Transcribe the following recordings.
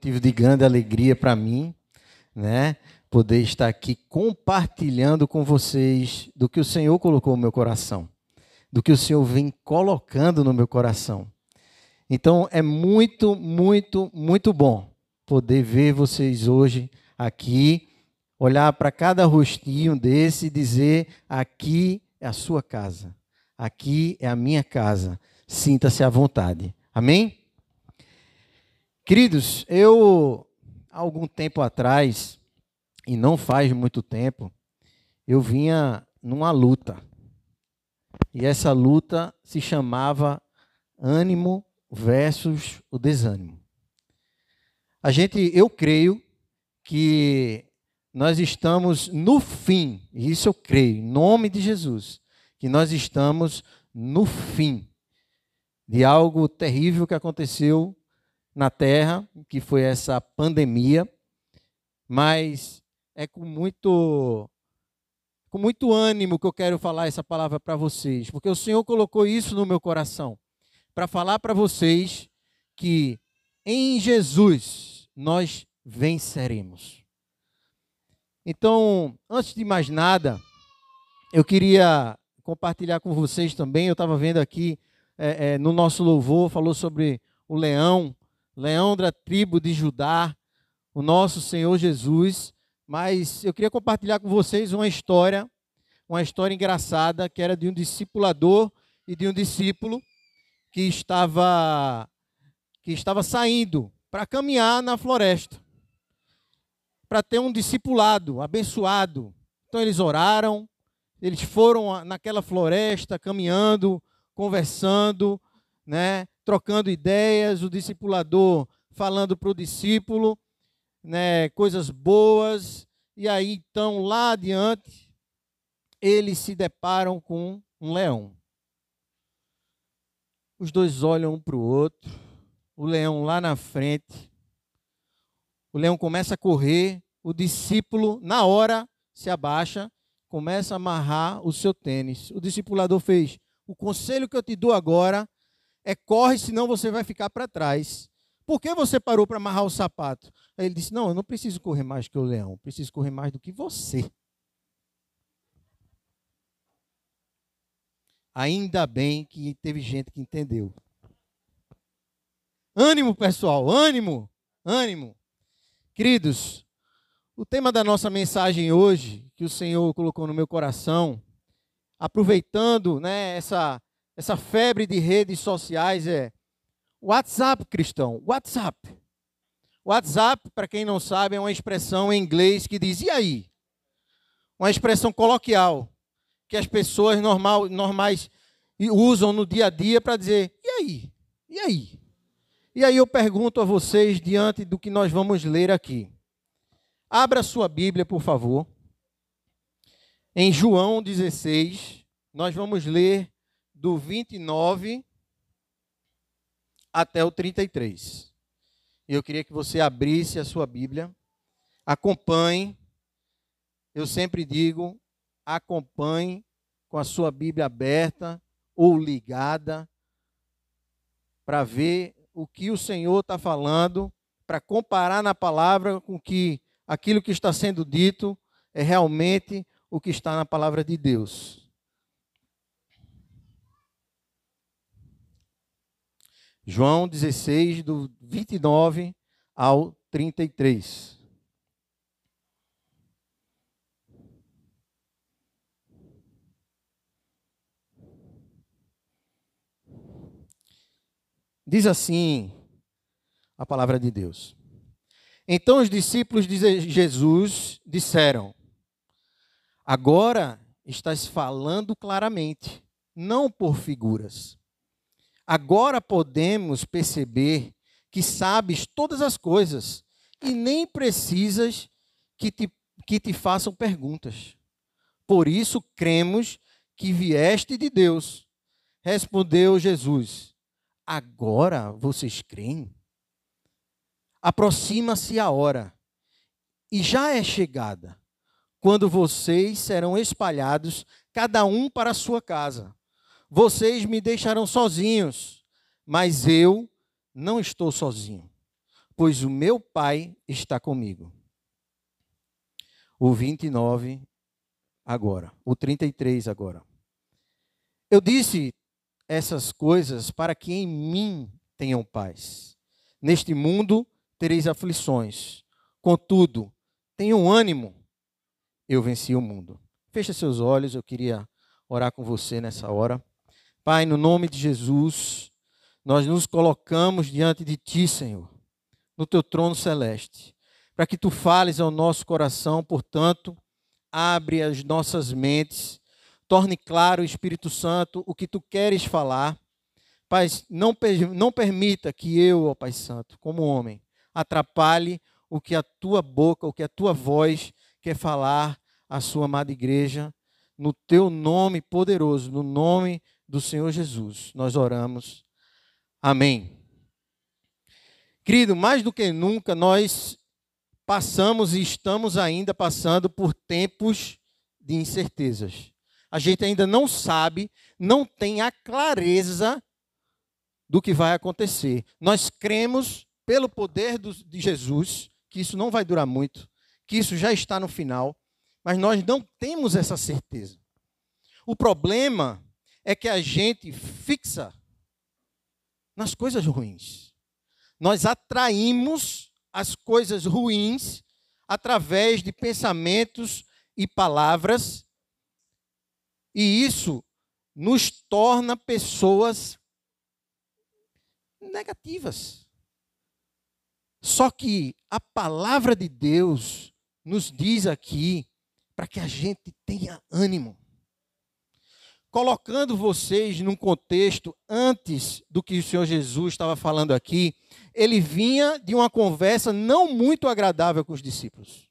motivo de grande alegria para mim, né? Poder estar aqui compartilhando com vocês do que o Senhor colocou no meu coração, do que o Senhor vem colocando no meu coração. Então é muito, muito, muito bom poder ver vocês hoje aqui, olhar para cada rostinho desse e dizer: aqui é a sua casa, aqui é a minha casa. Sinta-se à vontade. Amém? Queridos, eu, algum tempo atrás, e não faz muito tempo, eu vinha numa luta. E essa luta se chamava ânimo versus o desânimo. A gente, eu creio que nós estamos no fim, e isso eu creio, em nome de Jesus, que nós estamos no fim de algo terrível que aconteceu na Terra, que foi essa pandemia, mas é com muito com muito ânimo que eu quero falar essa palavra para vocês, porque o Senhor colocou isso no meu coração, para falar para vocês que em Jesus nós venceremos. Então, antes de mais nada, eu queria compartilhar com vocês também. Eu estava vendo aqui é, é, no nosso louvor, falou sobre o leão, leão da tribo de Judá, o nosso Senhor Jesus. Mas eu queria compartilhar com vocês uma história, uma história engraçada, que era de um discipulador e de um discípulo que estava que estava saindo para caminhar na floresta, para ter um discipulado abençoado. Então eles oraram, eles foram naquela floresta caminhando, conversando, né, trocando ideias, o discipulador falando para o discípulo, né, coisas boas, e aí então lá adiante eles se deparam com um leão. Os dois olham um para o outro, o leão lá na frente, o leão começa a correr, o discípulo, na hora, se abaixa, começa a amarrar o seu tênis. O discipulador fez: o conselho que eu te dou agora é corre, senão você vai ficar para trás. Por que você parou para amarrar o sapato? Aí ele disse: Não, eu não preciso correr mais que o leão, preciso correr mais do que você. Ainda bem que teve gente que entendeu. Ânimo, pessoal, ânimo, ânimo. Queridos, o tema da nossa mensagem hoje, que o Senhor colocou no meu coração, aproveitando né, essa, essa febre de redes sociais, é WhatsApp cristão. WhatsApp. WhatsApp, para quem não sabe, é uma expressão em inglês que diz e aí? Uma expressão coloquial que as pessoas normal, normais usam no dia a dia para dizer e aí? E aí? E aí eu pergunto a vocês, diante do que nós vamos ler aqui. Abra sua Bíblia, por favor em João 16, nós vamos ler do 29 até o 33. Eu queria que você abrisse a sua Bíblia, acompanhe. Eu sempre digo, acompanhe com a sua Bíblia aberta ou ligada para ver o que o Senhor está falando, para comparar na palavra com que aquilo que está sendo dito é realmente o que está na palavra de Deus. João 16, do 29 ao 33. Diz assim a palavra de Deus. Então os discípulos de Jesus disseram: Agora estás falando claramente, não por figuras. Agora podemos perceber que sabes todas as coisas e nem precisas que te, que te façam perguntas. Por isso cremos que vieste de Deus. Respondeu Jesus: Agora vocês creem? Aproxima-se a hora, e já é chegada quando vocês serão espalhados, cada um para a sua casa. Vocês me deixarão sozinhos, mas eu não estou sozinho, pois o meu Pai está comigo. O 29 agora, o 33 agora. Eu disse essas coisas para que em mim tenham paz. Neste mundo tereis aflições. Contudo, tenham ânimo. Eu venci o mundo. Feche seus olhos, eu queria orar com você nessa hora. Pai, no nome de Jesus, nós nos colocamos diante de Ti, Senhor, no Teu trono celeste, para que Tu fales ao nosso coração, portanto, abre as nossas mentes, torne claro, Espírito Santo, o que Tu queres falar. Pai, não, não permita que eu, ó Pai Santo, como homem, atrapalhe o que a Tua boca, o que a Tua voz quer falar à Sua amada igreja, no Teu nome poderoso, no nome do Senhor Jesus, nós oramos. Amém. Querido, mais do que nunca, nós passamos e estamos ainda passando por tempos de incertezas. A gente ainda não sabe, não tem a clareza do que vai acontecer. Nós cremos, pelo poder de Jesus, que isso não vai durar muito, que isso já está no final, mas nós não temos essa certeza. O problema é que a gente fixa nas coisas ruins. Nós atraímos as coisas ruins através de pensamentos e palavras, e isso nos torna pessoas negativas. Só que a palavra de Deus nos diz aqui para que a gente tenha ânimo colocando vocês num contexto antes do que o Senhor Jesus estava falando aqui, ele vinha de uma conversa não muito agradável com os discípulos.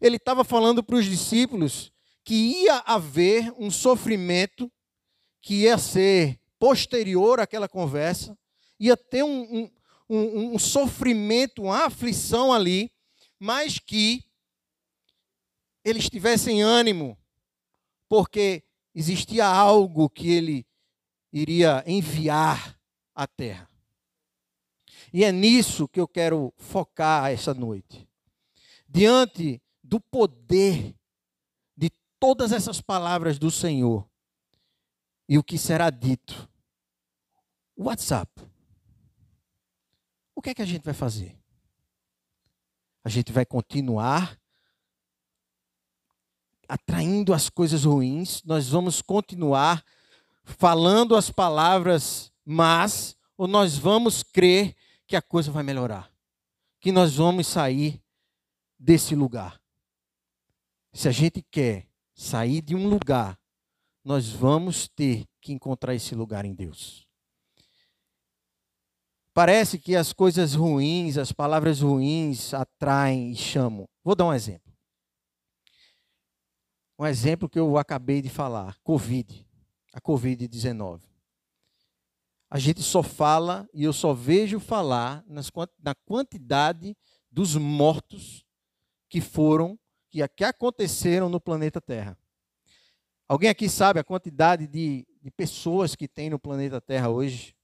Ele estava falando para os discípulos que ia haver um sofrimento que ia ser posterior àquela conversa, ia ter um, um, um, um sofrimento, uma aflição ali, mas que eles tivessem ânimo, porque existia algo que ele iria enviar à terra. E é nisso que eu quero focar essa noite. Diante do poder de todas essas palavras do Senhor e o que será dito. WhatsApp. O que é que a gente vai fazer? A gente vai continuar atraindo as coisas ruins, nós vamos continuar falando as palavras mas ou nós vamos crer que a coisa vai melhorar, que nós vamos sair desse lugar. Se a gente quer sair de um lugar, nós vamos ter que encontrar esse lugar em Deus. Parece que as coisas ruins, as palavras ruins atraem e chamam. Vou dar um exemplo. Um exemplo que eu acabei de falar: Covid, a Covid-19. A gente só fala e eu só vejo falar nas, na quantidade dos mortos que foram, que, que aconteceram no planeta Terra. Alguém aqui sabe a quantidade de, de pessoas que tem no planeta Terra hoje?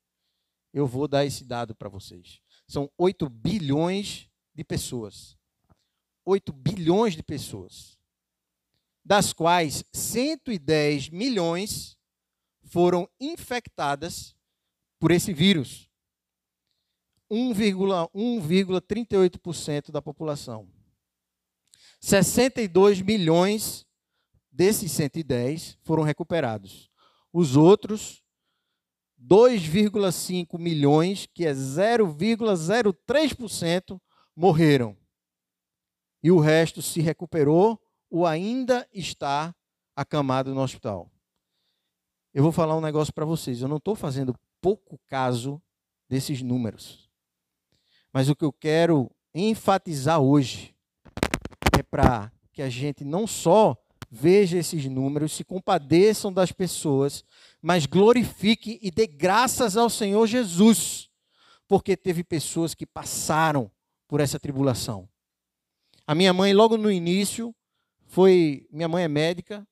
Eu vou dar esse dado para vocês. São 8 bilhões de pessoas. 8 bilhões de pessoas das quais 110 milhões foram infectadas por esse vírus. 1,38% da população. 62 milhões desses 110 foram recuperados. Os outros 2,5 milhões, que é 0,03%, morreram. E o resto se recuperou ou ainda está acamado no hospital. Eu vou falar um negócio para vocês. Eu não estou fazendo pouco caso desses números. Mas o que eu quero enfatizar hoje é para que a gente não só veja esses números, se compadeçam das pessoas, mas glorifique e dê graças ao Senhor Jesus, porque teve pessoas que passaram por essa tribulação. A minha mãe, logo no início, foi. Minha mãe é médica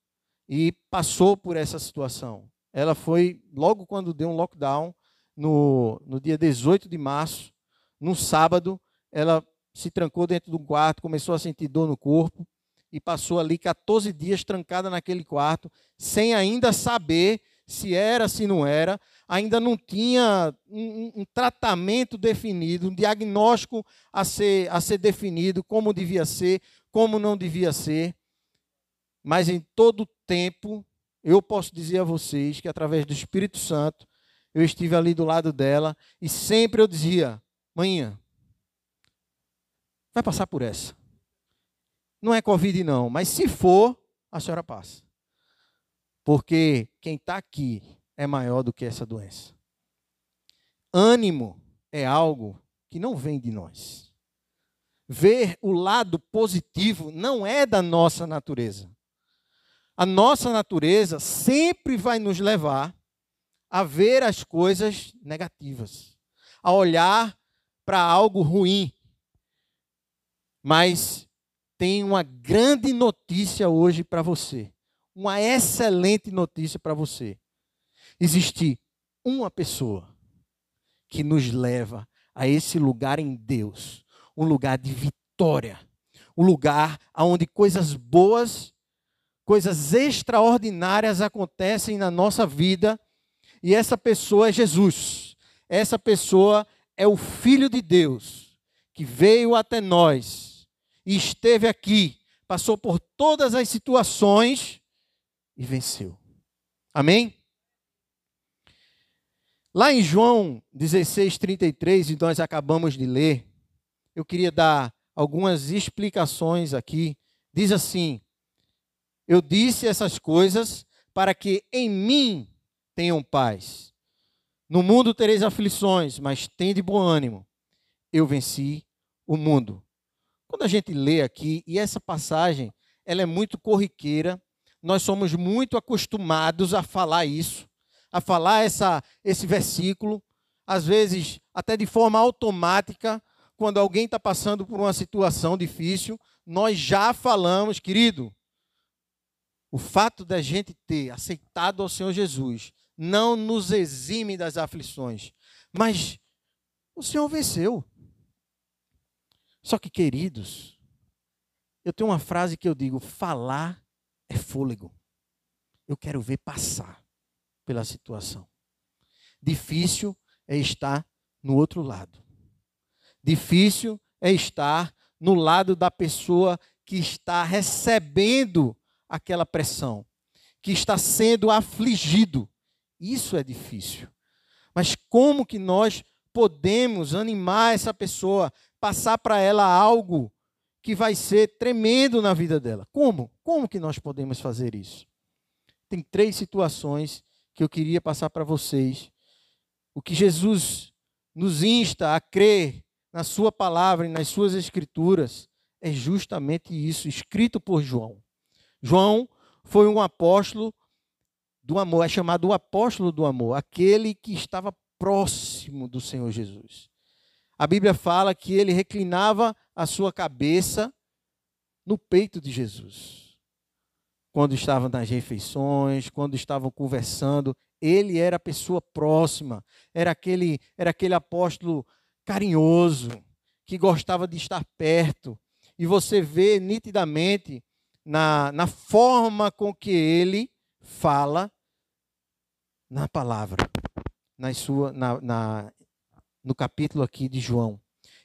e passou por essa situação. Ela foi, logo quando deu um lockdown, no, no dia 18 de março, num sábado, ela se trancou dentro do quarto, começou a sentir dor no corpo e passou ali 14 dias trancada naquele quarto, sem ainda saber se era, se não era, ainda não tinha um, um, tratamento definido, um diagnóstico a ser, a ser definido, como devia ser, como não devia ser. Mas em todo tempo, eu posso dizer a vocês que através do Espírito Santo, eu estive ali do lado dela e sempre eu dizia: manhã, vai passar por essa. Não é Covid, não, mas se for, a senhora passa. Porque quem está aqui é maior do que essa doença. Ânimo é algo que não vem de nós. Ver o lado positivo não é da nossa natureza. A nossa natureza sempre vai nos levar a ver as coisas negativas, a olhar para algo ruim. Mas tem uma grande notícia hoje para você. Uma excelente notícia para você. Existe uma pessoa que nos leva a esse lugar em Deus, um lugar de vitória, um lugar onde coisas boas, coisas extraordinárias acontecem na nossa vida e essa pessoa é Jesus. Essa pessoa é o Filho de Deus, que veio até nós e esteve aqui, passou por todas as situações e venceu. Amém? Lá em João 16, 33, e nós acabamos de ler, eu queria dar algumas explicações aqui. Diz assim: Eu disse essas coisas para que em mim tenham paz. No mundo tereis aflições, mas tende bom ânimo. Eu venci o mundo. Quando a gente lê aqui, e essa passagem, ela é muito corriqueira, nós somos muito acostumados a falar isso, a falar essa, esse versículo, às vezes até de forma automática, quando alguém está passando por uma situação difícil, nós já falamos, querido, o fato da gente ter aceitado ao Senhor Jesus não nos exime das aflições. Mas o Senhor venceu. Só que, queridos, eu tenho uma frase que eu digo: falar é fôlego. Eu quero ver passar pela situação. Difícil é estar no outro lado. Difícil é estar no lado da pessoa que está recebendo aquela pressão, que está sendo afligido. Isso é difícil. Mas como que nós podemos animar essa pessoa, passar para ela algo que vai ser tremendo na vida dela? Como? Como que nós podemos fazer isso? Tem três situações que eu queria passar para vocês. O que Jesus nos insta a crer na sua palavra e nas suas escrituras é justamente isso, escrito por João. João foi um apóstolo do amor, é chamado o apóstolo do amor, aquele que estava próximo do Senhor Jesus. A Bíblia fala que ele reclinava a sua cabeça no peito de Jesus. Quando estavam nas refeições, quando estavam conversando, ele era a pessoa próxima, era aquele, era aquele apóstolo carinhoso, que gostava de estar perto. E você vê nitidamente na, na forma com que ele fala na palavra, na sua, na, na, no capítulo aqui de João.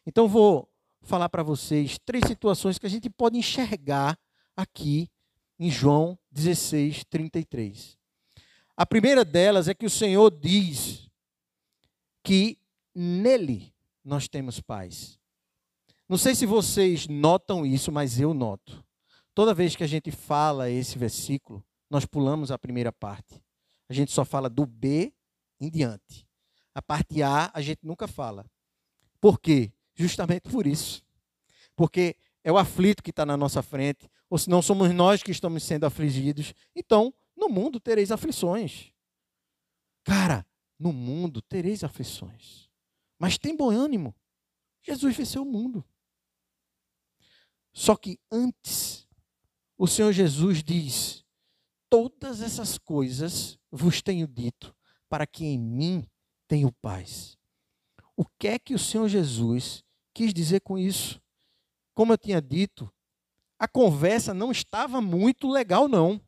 Então vou falar para vocês três situações que a gente pode enxergar aqui em João 16, 33. A primeira delas é que o Senhor diz que nele nós temos paz. Não sei se vocês notam isso, mas eu noto. Toda vez que a gente fala esse versículo, nós pulamos a primeira parte. A gente só fala do B em diante. A parte A a gente nunca fala. Por quê? Justamente por isso. Porque é o aflito que está na nossa frente, ou se não somos nós que estamos sendo afligidos. Então, no mundo tereis aflições. Cara, no mundo tereis aflições. Mas tem bom ânimo. Jesus venceu o mundo. Só que antes, o Senhor Jesus diz: todas essas coisas vos tenho dito, para que em mim tenham paz. O que é que o Senhor Jesus quis dizer com isso? Como eu tinha dito, a conversa não estava muito legal, não.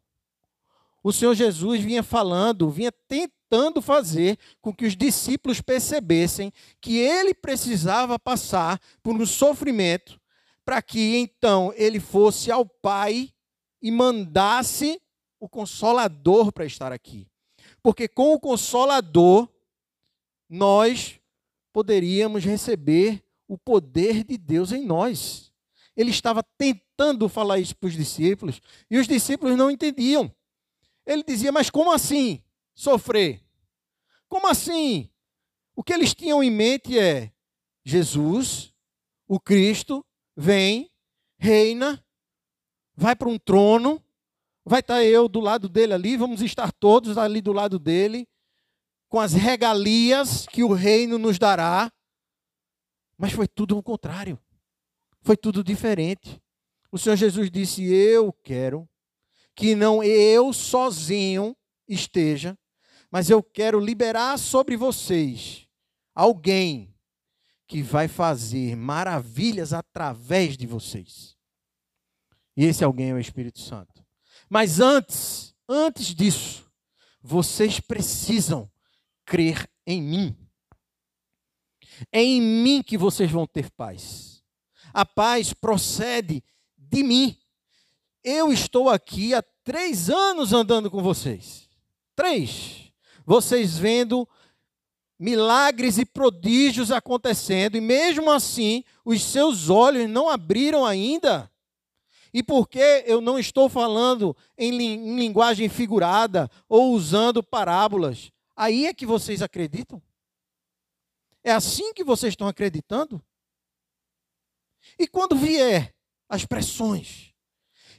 O Senhor Jesus vinha falando, vinha tentando fazer com que os discípulos percebessem que ele precisava passar por um sofrimento para que então ele fosse ao Pai e mandasse o Consolador para estar aqui. Porque com o Consolador, nós poderíamos receber o poder de Deus em nós. Ele estava tentando falar isso para os discípulos e os discípulos não entendiam. Ele dizia: Mas como assim sofrer? Como assim? O que eles tinham em mente é: Jesus, o Cristo, vem, reina, vai para um trono, vai estar eu do lado dele ali, vamos estar todos ali do lado dele, com as regalias que o reino nos dará. Mas foi tudo o contrário. Foi tudo diferente. O Senhor Jesus disse: Eu quero que não eu sozinho esteja, mas eu quero liberar sobre vocês alguém que vai fazer maravilhas através de vocês. E esse alguém é o Espírito Santo. Mas antes, antes disso, vocês precisam crer em mim. É em mim que vocês vão ter paz. A paz procede de mim. Eu estou aqui há três anos andando com vocês. Três. Vocês vendo milagres e prodígios acontecendo, e mesmo assim, os seus olhos não abriram ainda. E por que eu não estou falando em, em linguagem figurada ou usando parábolas? Aí é que vocês acreditam? É assim que vocês estão acreditando? E quando vier as pressões,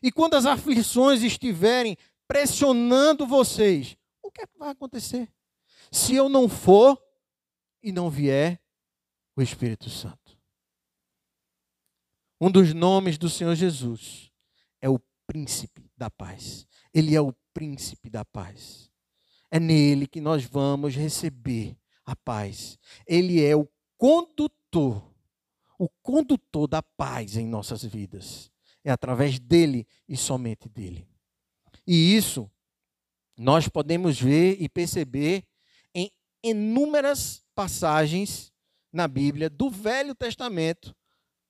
e quando as aflições estiverem pressionando vocês, o que, é que vai acontecer? Se eu não for e não vier o Espírito Santo. Um dos nomes do Senhor Jesus é o príncipe da paz. Ele é o príncipe da paz. É nele que nós vamos receber a paz. Ele é o condutor, o condutor da paz em nossas vidas. É através dele e somente dele. E isso nós podemos ver e perceber em inúmeras passagens na Bíblia, do Velho Testamento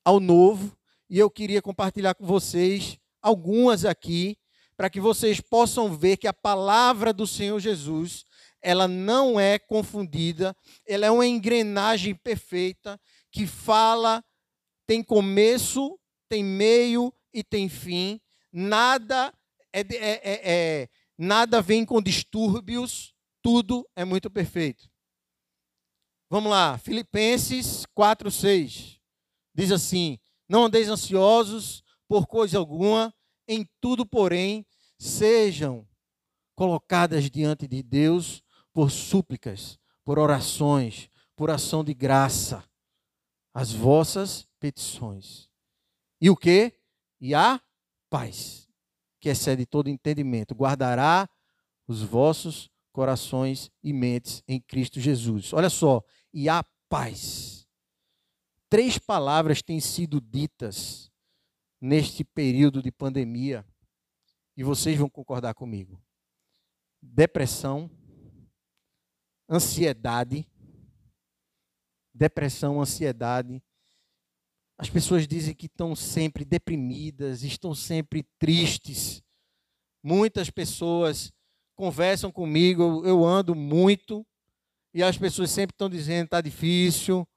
ao Novo, e eu queria compartilhar com vocês algumas aqui para que vocês possam ver que a palavra do Senhor Jesus, ela não é confundida, ela é uma engrenagem perfeita que fala, tem começo, tem meio e tem fim. Nada é, é, é, é nada vem com distúrbios, tudo é muito perfeito. Vamos lá, Filipenses 4, 6. Diz assim: Não andeis ansiosos por coisa alguma, em tudo, porém, sejam colocadas diante de Deus por súplicas, por orações, por ação de graça, as vossas petições. E o que? E a paz, que excede todo entendimento, guardará os vossos corações e mentes em Cristo Jesus. Olha só, e a paz. Três palavras têm sido ditas neste período de pandemia e vocês vão concordar comigo. Depressão, ansiedade, depressão, ansiedade. As pessoas dizem que estão sempre deprimidas, estão sempre tristes. Muitas pessoas conversam comigo, eu ando muito e as pessoas sempre estão dizendo está difícil,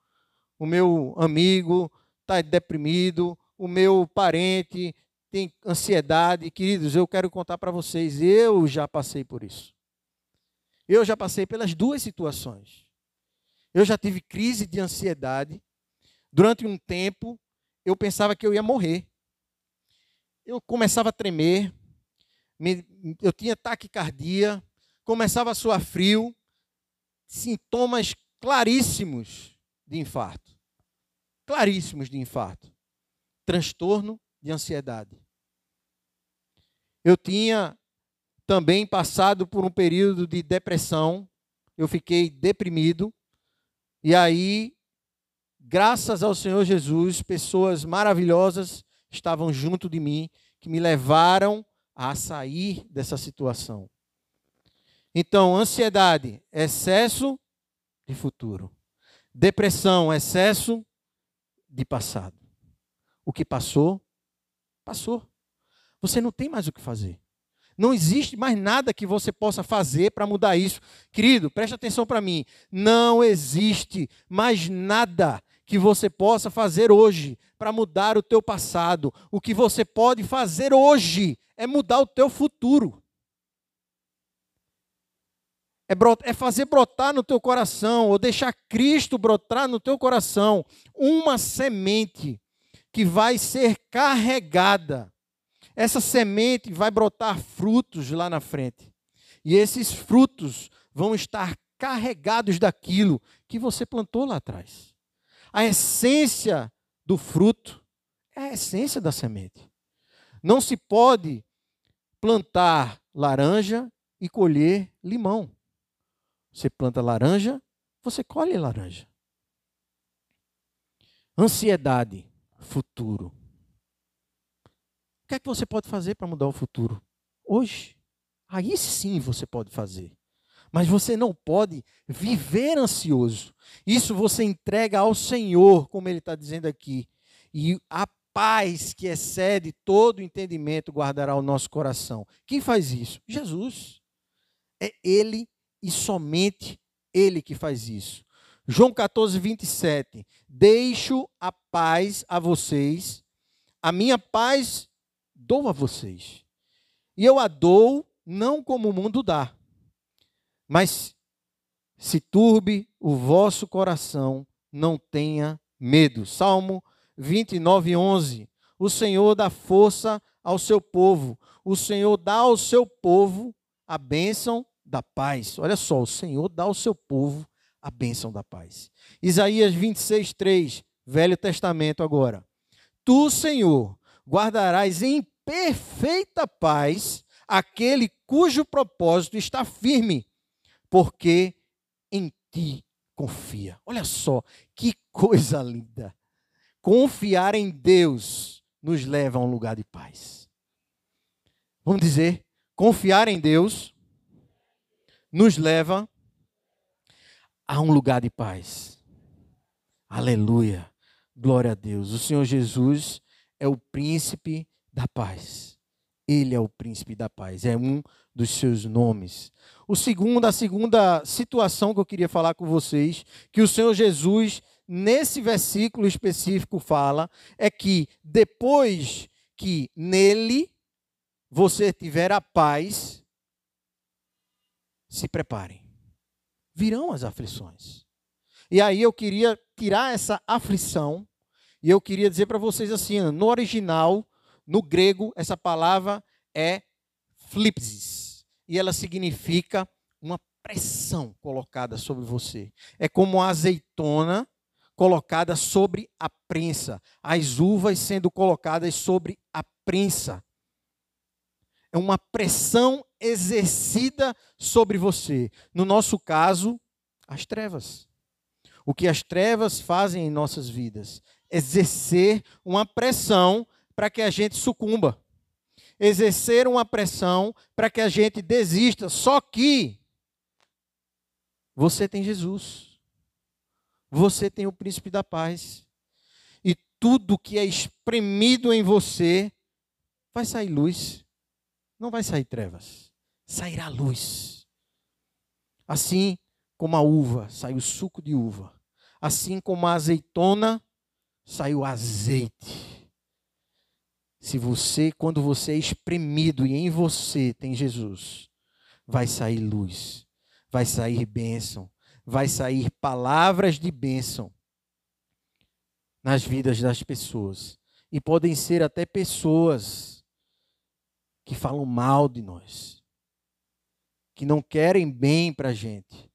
o meu amigo está deprimido, o meu parente tem ansiedade. Queridos, eu quero contar para vocês, eu já passei por isso. Eu já passei pelas duas situações. Eu já tive crise de ansiedade. Durante um tempo, eu pensava que eu ia morrer. Eu começava a tremer, eu tinha taquicardia, começava a suar frio, sintomas claríssimos de infarto. Claríssimos de infarto. Transtorno de ansiedade. Eu tinha também passado por um período de depressão, eu fiquei deprimido, e aí graças ao Senhor Jesus, pessoas maravilhosas estavam junto de mim, que me levaram a sair dessa situação. Então, ansiedade, excesso de futuro. Depressão, excesso de passado. O que passou, passou. Você não tem mais o que fazer. Não existe mais nada que você possa fazer para mudar isso. Querido, preste atenção para mim. Não existe mais nada que você possa fazer hoje para mudar o teu passado. O que você pode fazer hoje é mudar o teu futuro. É, é fazer brotar no teu coração, ou deixar Cristo brotar no teu coração, uma semente que vai ser carregada essa semente vai brotar frutos lá na frente. E esses frutos vão estar carregados daquilo que você plantou lá atrás. A essência do fruto é a essência da semente. Não se pode plantar laranja e colher limão. Você planta laranja, você colhe laranja. Ansiedade, futuro que é que você pode fazer para mudar o futuro? Hoje. Aí sim você pode fazer. Mas você não pode viver ansioso. Isso você entrega ao Senhor, como ele está dizendo aqui. E a paz que excede todo entendimento guardará o nosso coração. Quem faz isso? Jesus. É Ele e somente Ele que faz isso. João 14, 27. Deixo a paz a vocês, a minha paz dou a vocês. E eu a dou não como o mundo dá, mas se turbe o vosso coração, não tenha medo. Salmo 29, 11. O Senhor dá força ao seu povo, o Senhor dá ao seu povo a bênção da paz. Olha só, o Senhor dá ao seu povo a bênção da paz. Isaías 26, 3, Velho Testamento agora. Tu, Senhor, guardarás em perfeita paz aquele cujo propósito está firme, porque em ti confia. Olha só, que coisa linda. Confiar em Deus nos leva a um lugar de paz. Vamos dizer, confiar em Deus nos leva a um lugar de paz. Aleluia. Glória a Deus. O Senhor Jesus é o príncipe da paz. Ele é o príncipe da paz, é um dos seus nomes. O segundo, a segunda situação que eu queria falar com vocês, que o Senhor Jesus nesse versículo específico fala, é que depois que nele você tiver a paz, se preparem. Virão as aflições. E aí eu queria tirar essa aflição e eu queria dizer para vocês assim, no original no grego, essa palavra é flipsis. E ela significa uma pressão colocada sobre você. É como uma azeitona colocada sobre a prensa. As uvas sendo colocadas sobre a prensa. É uma pressão exercida sobre você. No nosso caso, as trevas. O que as trevas fazem em nossas vidas? Exercer uma pressão para que a gente sucumba, exercer uma pressão para que a gente desista. Só que você tem Jesus, você tem o príncipe da paz, e tudo que é espremido em você vai sair luz, não vai sair trevas, sairá luz. Assim como a uva sai o suco de uva, assim como a azeitona sai o azeite se você, quando você é espremido e em você tem Jesus, vai sair luz, vai sair bênção, vai sair palavras de bênção nas vidas das pessoas. E podem ser até pessoas que falam mal de nós, que não querem bem para a gente,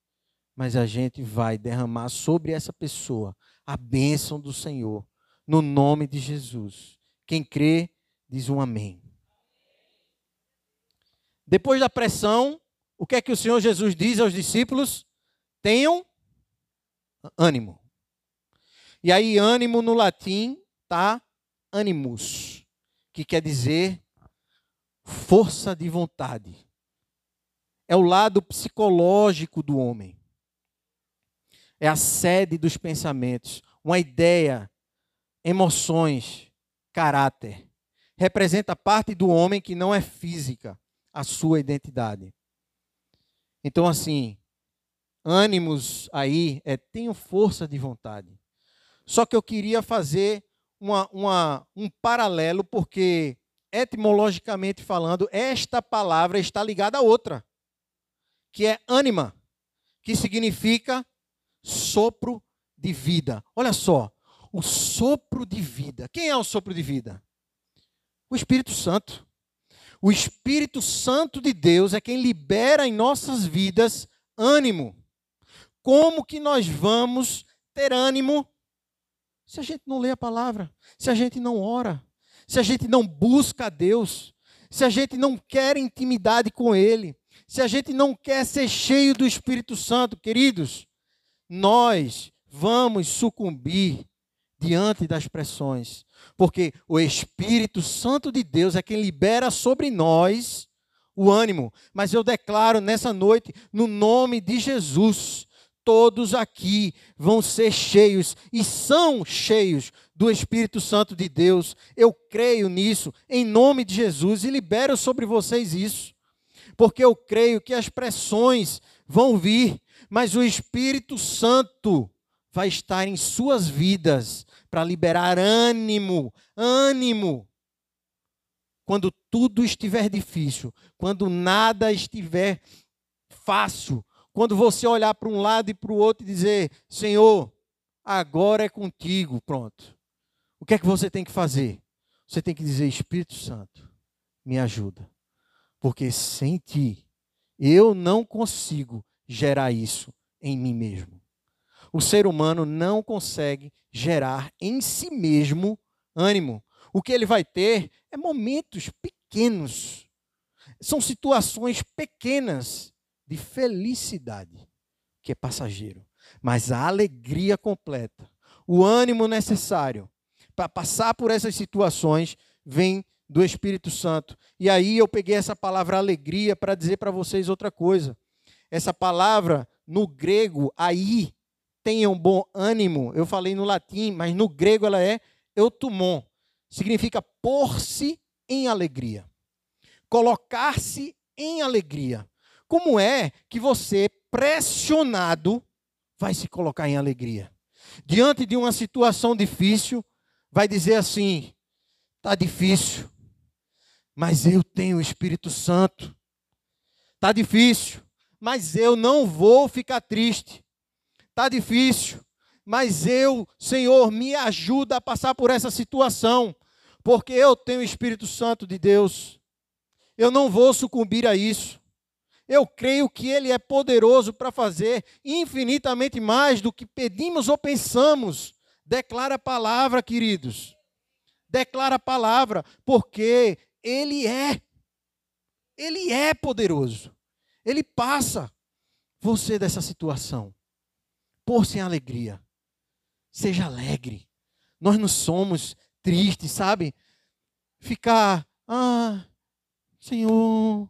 mas a gente vai derramar sobre essa pessoa a bênção do Senhor, no nome de Jesus. Quem crê, diz um amém. Depois da pressão, o que é que o Senhor Jesus diz aos discípulos? Tenham ânimo. E aí, ânimo no latim tá animus, que quer dizer força de vontade. É o lado psicológico do homem. É a sede dos pensamentos, uma ideia, emoções, caráter. Representa parte do homem que não é física, a sua identidade. Então, assim, ânimos aí é tenho força de vontade. Só que eu queria fazer uma, uma, um paralelo, porque etimologicamente falando, esta palavra está ligada a outra, que é ânima, que significa sopro de vida. Olha só, o sopro de vida. Quem é o sopro de vida? O Espírito Santo. O Espírito Santo de Deus é quem libera em nossas vidas ânimo. Como que nós vamos ter ânimo se a gente não lê a palavra, se a gente não ora, se a gente não busca a Deus, se a gente não quer intimidade com Ele, se a gente não quer ser cheio do Espírito Santo, queridos, nós vamos sucumbir diante das pressões, porque o Espírito Santo de Deus é quem libera sobre nós o ânimo. Mas eu declaro nessa noite, no nome de Jesus, todos aqui vão ser cheios e são cheios do Espírito Santo de Deus. Eu creio nisso, em nome de Jesus, e libero sobre vocês isso, porque eu creio que as pressões vão vir, mas o Espírito Santo vai estar em suas vidas para liberar ânimo, ânimo. Quando tudo estiver difícil, quando nada estiver fácil, quando você olhar para um lado e para o outro e dizer: Senhor, agora é contigo, pronto. O que é que você tem que fazer? Você tem que dizer: Espírito Santo, me ajuda. Porque sem ti, eu não consigo gerar isso em mim mesmo. O ser humano não consegue gerar em si mesmo ânimo. O que ele vai ter é momentos pequenos. São situações pequenas de felicidade, que é passageiro. Mas a alegria completa, o ânimo necessário para passar por essas situações vem do Espírito Santo. E aí eu peguei essa palavra alegria para dizer para vocês outra coisa. Essa palavra no grego, aí, tenham bom ânimo. Eu falei no latim, mas no grego ela é eutumon. Significa pôr-se em alegria. Colocar-se em alegria. Como é que você, pressionado, vai se colocar em alegria? Diante de uma situação difícil, vai dizer assim: está difícil, mas eu tenho o Espírito Santo. Está difícil, mas eu não vou ficar triste. Está difícil, mas eu, Senhor, me ajuda a passar por essa situação, porque eu tenho o Espírito Santo de Deus. Eu não vou sucumbir a isso. Eu creio que Ele é poderoso para fazer infinitamente mais do que pedimos ou pensamos. Declara a palavra, queridos. Declara a palavra, porque Ele é. Ele é poderoso. Ele passa você dessa situação pôr-se em alegria. Seja alegre. Nós não somos tristes, sabe? Ficar, ah, Senhor,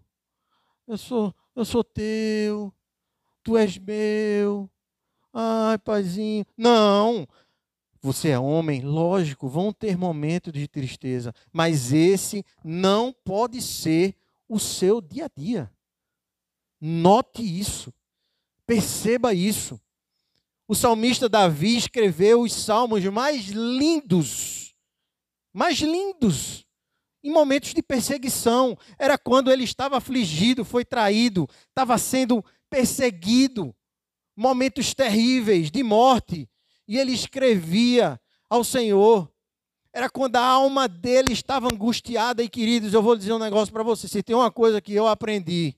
eu sou, eu sou teu, tu és meu. Ai, paizinho. Não. Você é homem, lógico, vão ter momentos de tristeza, mas esse não pode ser o seu dia a dia. Note isso. Perceba isso. O salmista Davi escreveu os salmos mais lindos, mais lindos, em momentos de perseguição. Era quando ele estava afligido, foi traído, estava sendo perseguido, momentos terríveis de morte. E ele escrevia ao Senhor. Era quando a alma dele estava angustiada. E queridos, eu vou dizer um negócio para vocês. Se tem uma coisa que eu aprendi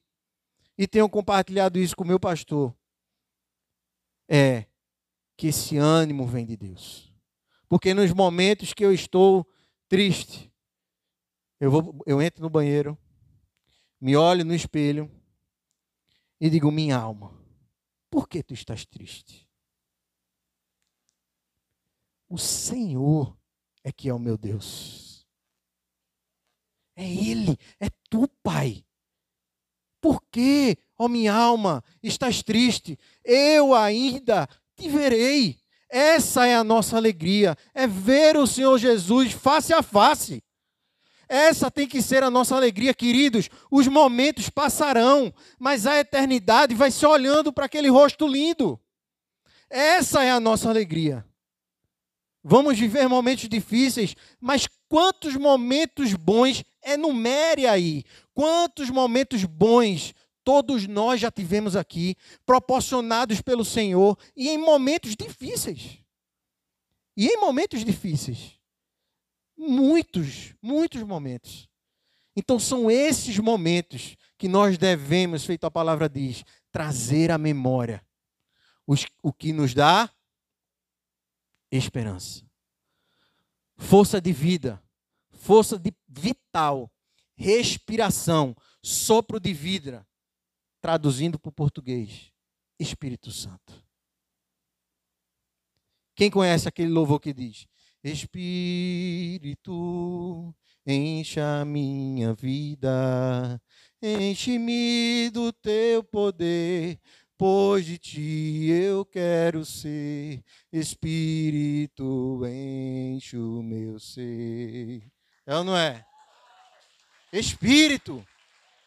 e tenho compartilhado isso com o meu pastor, é que esse ânimo vem de Deus. Porque nos momentos que eu estou triste, eu, vou, eu entro no banheiro, me olho no espelho e digo: Minha alma, por que tu estás triste? O Senhor é que é o meu Deus. É Ele, é tu, Pai. Por que, ó minha alma, estás triste? Eu ainda te verei. Essa é a nossa alegria, é ver o Senhor Jesus face a face. Essa tem que ser a nossa alegria, queridos. Os momentos passarão, mas a eternidade vai se olhando para aquele rosto lindo. Essa é a nossa alegria. Vamos viver momentos difíceis, mas quantos momentos bons, enumere aí. Quantos momentos bons todos nós já tivemos aqui, proporcionados pelo Senhor, e em momentos difíceis. E em momentos difíceis. Muitos, muitos momentos. Então são esses momentos que nós devemos, feito a palavra diz, trazer à memória os, o que nos dá esperança, força de vida, força de vital, respiração, sopro de vida, traduzindo para o português, Espírito Santo. Quem conhece aquele louvor que diz: Espírito, encha minha vida, enche-me do teu poder, pois de ti eu quero ser. Espírito, enche o meu ser. É ou não é? Espírito,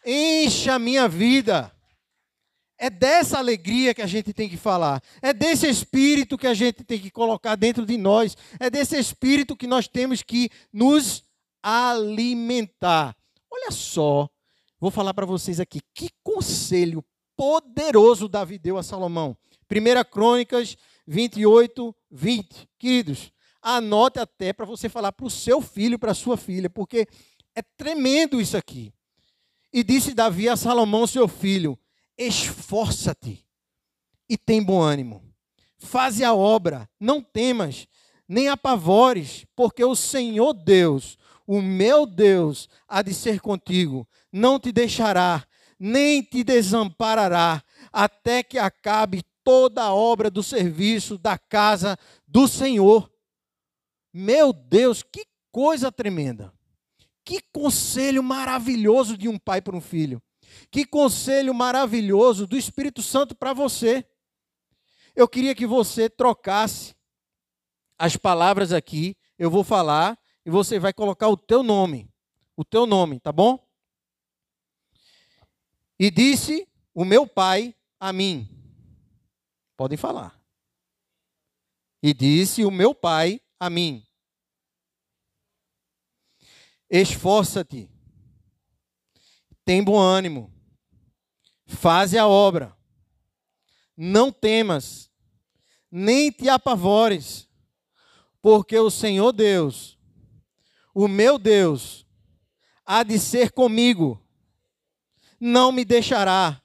encha a minha vida. É dessa alegria que a gente tem que falar. É desse espírito que a gente tem que colocar dentro de nós. É desse espírito que nós temos que nos alimentar. Olha só, vou falar para vocês aqui que conselho poderoso Davi deu a Salomão. 1 Crônicas 28, 20. Queridos, anote até para você falar para o seu filho, para a sua filha, porque é tremendo isso aqui. E disse Davi a Salomão, seu filho: esforça-te e tem bom ânimo. Faze a obra, não temas, nem apavores, porque o Senhor Deus, o meu Deus, há de ser contigo, não te deixará, nem te desamparará, até que acabe toda a obra do serviço da casa do Senhor. Meu Deus, que coisa tremenda! Que conselho maravilhoso de um pai para um filho. Que conselho maravilhoso do Espírito Santo para você. Eu queria que você trocasse as palavras aqui. Eu vou falar e você vai colocar o teu nome. O teu nome, tá bom? E disse o meu pai a mim. Podem falar. E disse o meu pai a mim: Esforça-te. Tem bom ânimo, faze a obra, não temas, nem te apavores, porque o Senhor Deus, o meu Deus, há de ser comigo, não me deixará,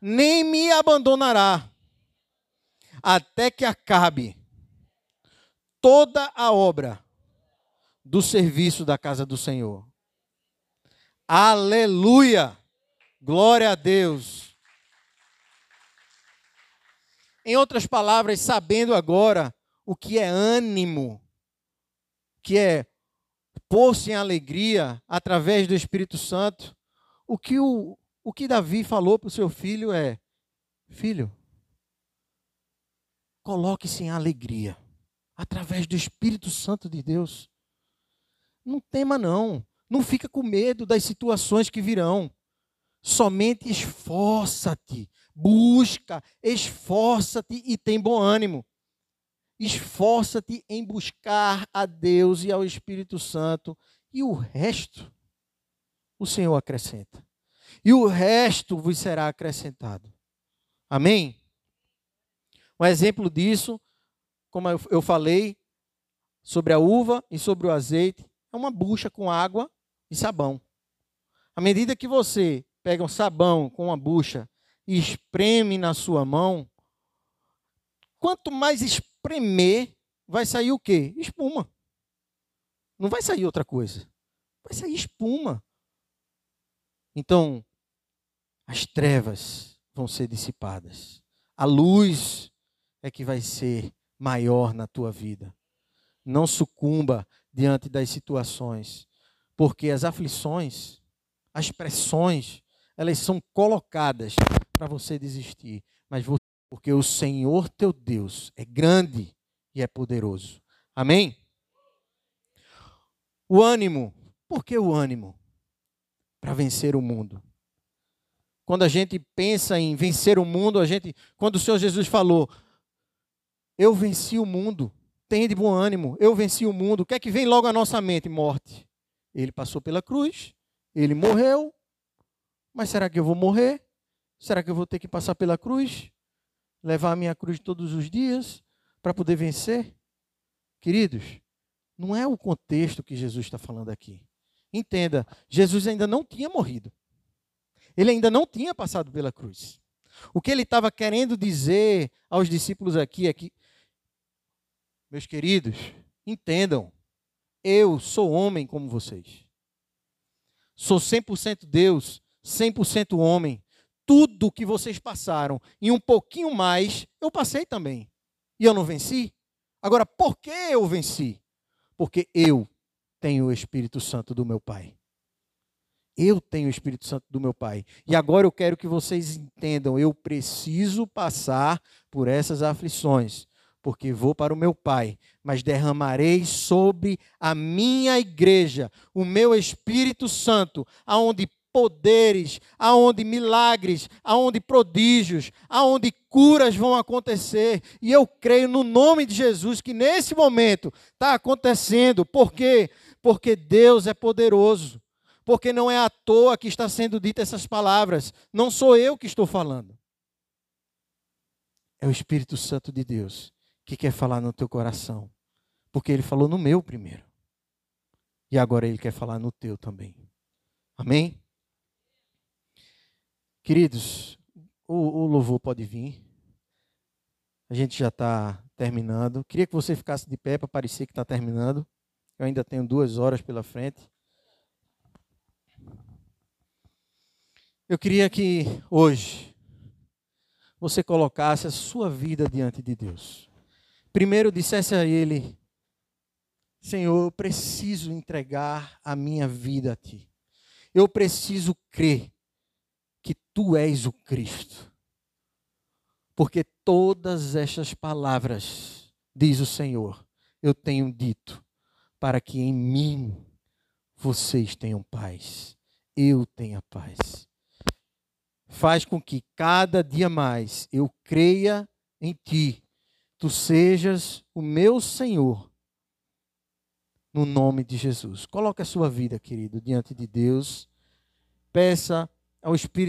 nem me abandonará, até que acabe toda a obra do serviço da casa do Senhor. Aleluia! Glória a Deus. Em outras palavras, sabendo agora o que é ânimo, que é pôr-se em alegria através do Espírito Santo, o que, o, o que Davi falou para o seu filho é: Filho, coloque-se em alegria através do Espírito Santo de Deus. Não tema, não. Não fica com medo das situações que virão. Somente esforça-te, busca, esforça-te e tem bom ânimo. Esforça-te em buscar a Deus e ao Espírito Santo, e o resto o Senhor acrescenta. E o resto vos será acrescentado. Amém? Um exemplo disso, como eu falei, sobre a uva e sobre o azeite, é uma bucha com água e sabão. À medida que você pega um sabão com uma bucha e espreme na sua mão, quanto mais espremer, vai sair o quê? Espuma. Não vai sair outra coisa. Vai sair espuma. Então, as trevas vão ser dissipadas. A luz é que vai ser maior na tua vida. Não sucumba diante das situações, porque as aflições, as pressões, elas são colocadas para você desistir, mas porque o Senhor teu Deus é grande e é poderoso. Amém? O ânimo. Por que o ânimo? Para vencer o mundo. Quando a gente pensa em vencer o mundo, a gente, quando o Senhor Jesus falou, eu venci o mundo, tenha de bom ânimo, eu venci o mundo, o que é que vem logo à nossa mente? Morte. Ele passou pela cruz, ele morreu, mas será que eu vou morrer? Será que eu vou ter que passar pela cruz? Levar a minha cruz todos os dias para poder vencer? Queridos, não é o contexto que Jesus está falando aqui. Entenda, Jesus ainda não tinha morrido. Ele ainda não tinha passado pela cruz. O que ele estava querendo dizer aos discípulos aqui é que, meus queridos, entendam, eu sou homem como vocês. Sou 100% Deus, 100% homem. Tudo que vocês passaram e um pouquinho mais, eu passei também. E eu não venci? Agora, por que eu venci? Porque eu tenho o Espírito Santo do meu Pai. Eu tenho o Espírito Santo do meu Pai. E agora eu quero que vocês entendam: eu preciso passar por essas aflições, porque vou para o meu Pai, mas derramarei sobre a minha igreja o meu Espírito Santo, aonde poderes, aonde milagres, aonde prodígios, aonde curas vão acontecer. E eu creio no nome de Jesus que nesse momento está acontecendo. Por quê? Porque Deus é poderoso. Porque não é à toa que está sendo dita essas palavras. Não sou eu que estou falando. É o Espírito Santo de Deus que quer falar no teu coração. Porque ele falou no meu primeiro. E agora ele quer falar no teu também. Amém? Queridos, o, o louvor pode vir. A gente já está terminando. Queria que você ficasse de pé para parecer que está terminando. Eu ainda tenho duas horas pela frente. Eu queria que hoje você colocasse a sua vida diante de Deus. Primeiro dissesse a Ele: Senhor, eu preciso entregar a minha vida a Ti. Eu preciso crer que tu és o Cristo. Porque todas estas palavras, diz o Senhor, eu tenho dito, para que em mim vocês tenham paz, eu tenha paz. Faz com que cada dia mais eu creia em Ti, Tu sejas o meu Senhor, no nome de Jesus. Coloque a sua vida, querido, diante de Deus. Peça ao Espírito